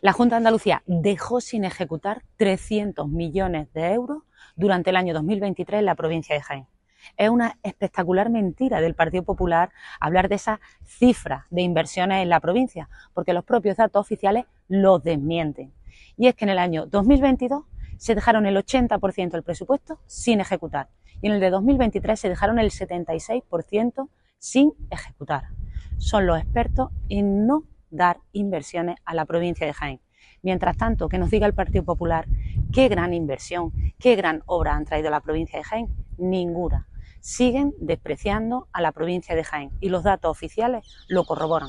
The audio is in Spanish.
La Junta de Andalucía dejó sin ejecutar 300 millones de euros durante el año 2023 en la provincia de Jaén. Es una espectacular mentira del Partido Popular hablar de esa cifra de inversiones en la provincia, porque los propios datos oficiales lo desmienten. Y es que en el año 2022 se dejaron el 80% del presupuesto sin ejecutar y en el de 2023 se dejaron el 76% sin ejecutar. Son los expertos en no dar inversiones a la provincia de Jaén. Mientras tanto, que nos diga el Partido Popular qué gran inversión, qué gran obra han traído a la provincia de Jaén, ninguna. Siguen despreciando a la provincia de Jaén y los datos oficiales lo corroboran.